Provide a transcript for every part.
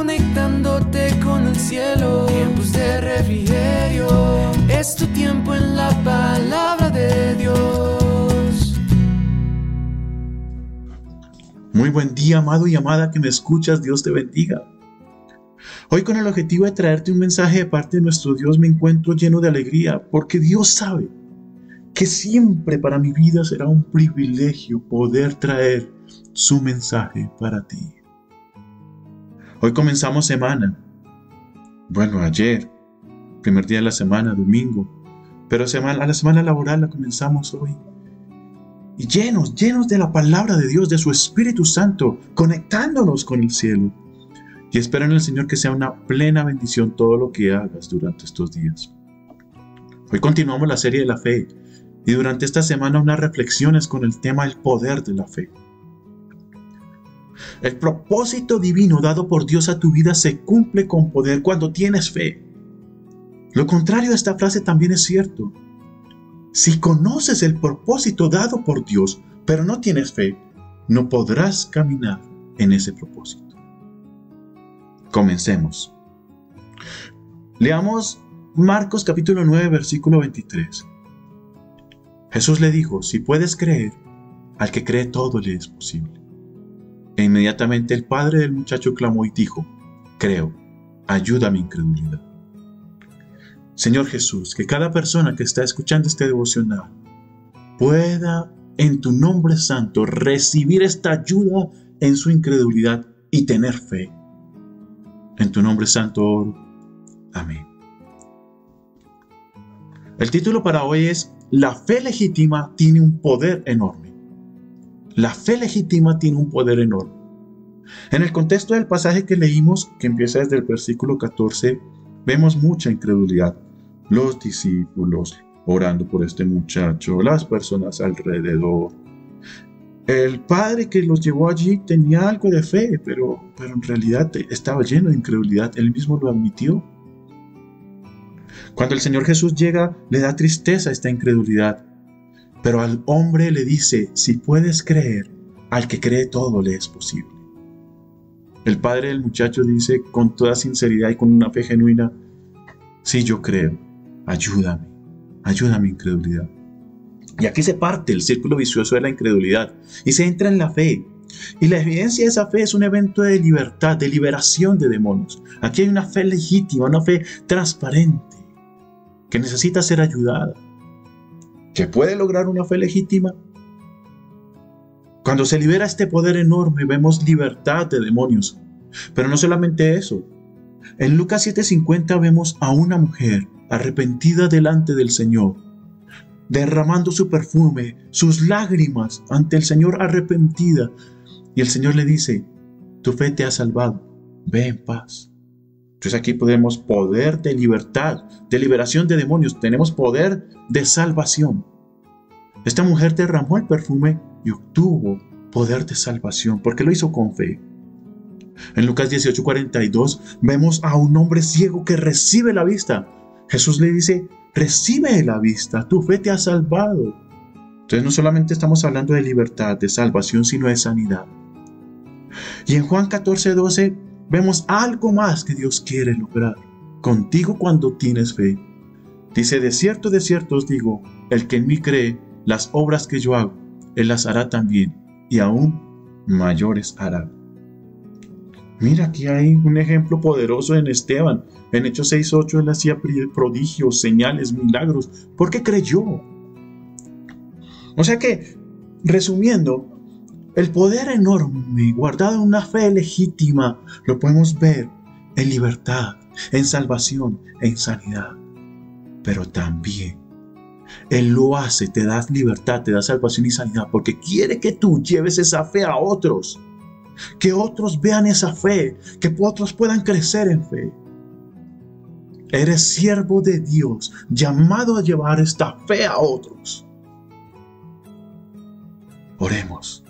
conectándote con el cielo. Tiempos de refrigerio, es tu tiempo en la palabra de Dios. Muy buen día, amado y amada que me escuchas, Dios te bendiga. Hoy con el objetivo de traerte un mensaje de parte de nuestro Dios me encuentro lleno de alegría porque Dios sabe que siempre para mi vida será un privilegio poder traer su mensaje para ti. Hoy comenzamos semana. Bueno, ayer, primer día de la semana, domingo, pero a la semana laboral la comenzamos hoy. Y llenos, llenos de la palabra de Dios, de su Espíritu Santo, conectándonos con el cielo. Y espero en el Señor que sea una plena bendición todo lo que hagas durante estos días. Hoy continuamos la serie de la fe y durante esta semana unas reflexiones con el tema el poder de la fe. El propósito divino dado por Dios a tu vida se cumple con poder cuando tienes fe. Lo contrario de esta frase también es cierto. Si conoces el propósito dado por Dios, pero no tienes fe, no podrás caminar en ese propósito. Comencemos. Leamos Marcos capítulo 9, versículo 23. Jesús le dijo, si puedes creer, al que cree todo le es posible. E inmediatamente el padre del muchacho clamó y dijo, creo, ayuda a mi incredulidad. Señor Jesús, que cada persona que está escuchando este devocional pueda en tu nombre santo recibir esta ayuda en su incredulidad y tener fe. En tu nombre santo oro. Amén. El título para hoy es La fe legítima tiene un poder enorme. La fe legítima tiene un poder enorme. En el contexto del pasaje que leímos, que empieza desde el versículo 14, vemos mucha incredulidad. Los discípulos orando por este muchacho, las personas alrededor, el padre que los llevó allí tenía algo de fe, pero, pero en realidad estaba lleno de incredulidad. Él mismo lo admitió. Cuando el Señor Jesús llega, le da tristeza esta incredulidad. Pero al hombre le dice, si puedes creer, al que cree todo le es posible. El padre del muchacho dice con toda sinceridad y con una fe genuina, sí yo creo, ayúdame, ayúdame mi incredulidad. Y aquí se parte el círculo vicioso de la incredulidad y se entra en la fe. Y la evidencia de esa fe es un evento de libertad, de liberación de demonios. Aquí hay una fe legítima, una fe transparente, que necesita ser ayudada. ¿Que puede lograr una fe legítima? Cuando se libera este poder enorme, vemos libertad de demonios. Pero no solamente eso. En Lucas 7:50 vemos a una mujer arrepentida delante del Señor derramando su perfume, sus lágrimas ante el Señor arrepentida. Y el Señor le dice, tu fe te ha salvado, ve en paz. Entonces aquí podemos poder de libertad, de liberación de demonios, tenemos poder de salvación. Esta mujer derramó el perfume y obtuvo poder de salvación porque lo hizo con fe. En Lucas 18:42 vemos a un hombre ciego que recibe la vista. Jesús le dice, recibe la vista, tu fe te ha salvado. Entonces no solamente estamos hablando de libertad, de salvación, sino de sanidad. Y en Juan 14, 12 vemos algo más que Dios quiere lograr contigo cuando tienes fe. Dice, de cierto, de cierto os digo, el que en mí cree, las obras que yo hago, él las hará también, y aún mayores hará. Mira, aquí hay un ejemplo poderoso en Esteban. En Hechos 6.8 él hacía prodigios, señales, milagros, porque creyó. O sea que, resumiendo, el poder enorme guardado en una fe legítima lo podemos ver en libertad, en salvación, en sanidad. Pero también Él lo hace, te da libertad, te da salvación y sanidad, porque quiere que tú lleves esa fe a otros que otros vean esa fe, que otros puedan crecer en fe. Eres siervo de Dios, llamado a llevar esta fe a otros. Oremos.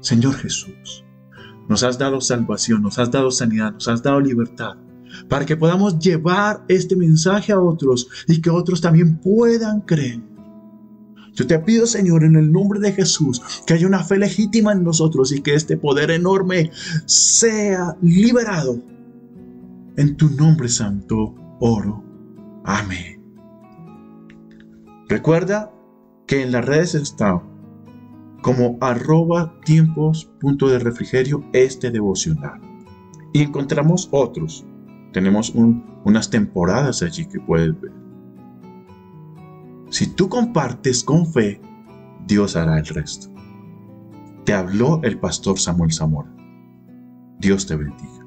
Señor Jesús, nos has dado salvación, nos has dado sanidad, nos has dado libertad, para que podamos llevar este mensaje a otros y que otros también puedan creer yo te pido, Señor, en el nombre de Jesús, que haya una fe legítima en nosotros y que este poder enorme sea liberado En tu nombre santo oro. Amén. Recuerda que en las redes está como arroba tiempos punto de refrigerio este devocional. Y encontramos otros. Tenemos unas temporadas allí que puedes ver. Si tú compartes con fe, Dios hará el resto. Te habló el pastor Samuel Zamora. Dios te bendiga.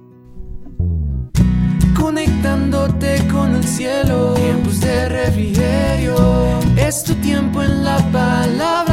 Conectándote con el cielo, tiempos de refrigerio, es tu tiempo en la palabra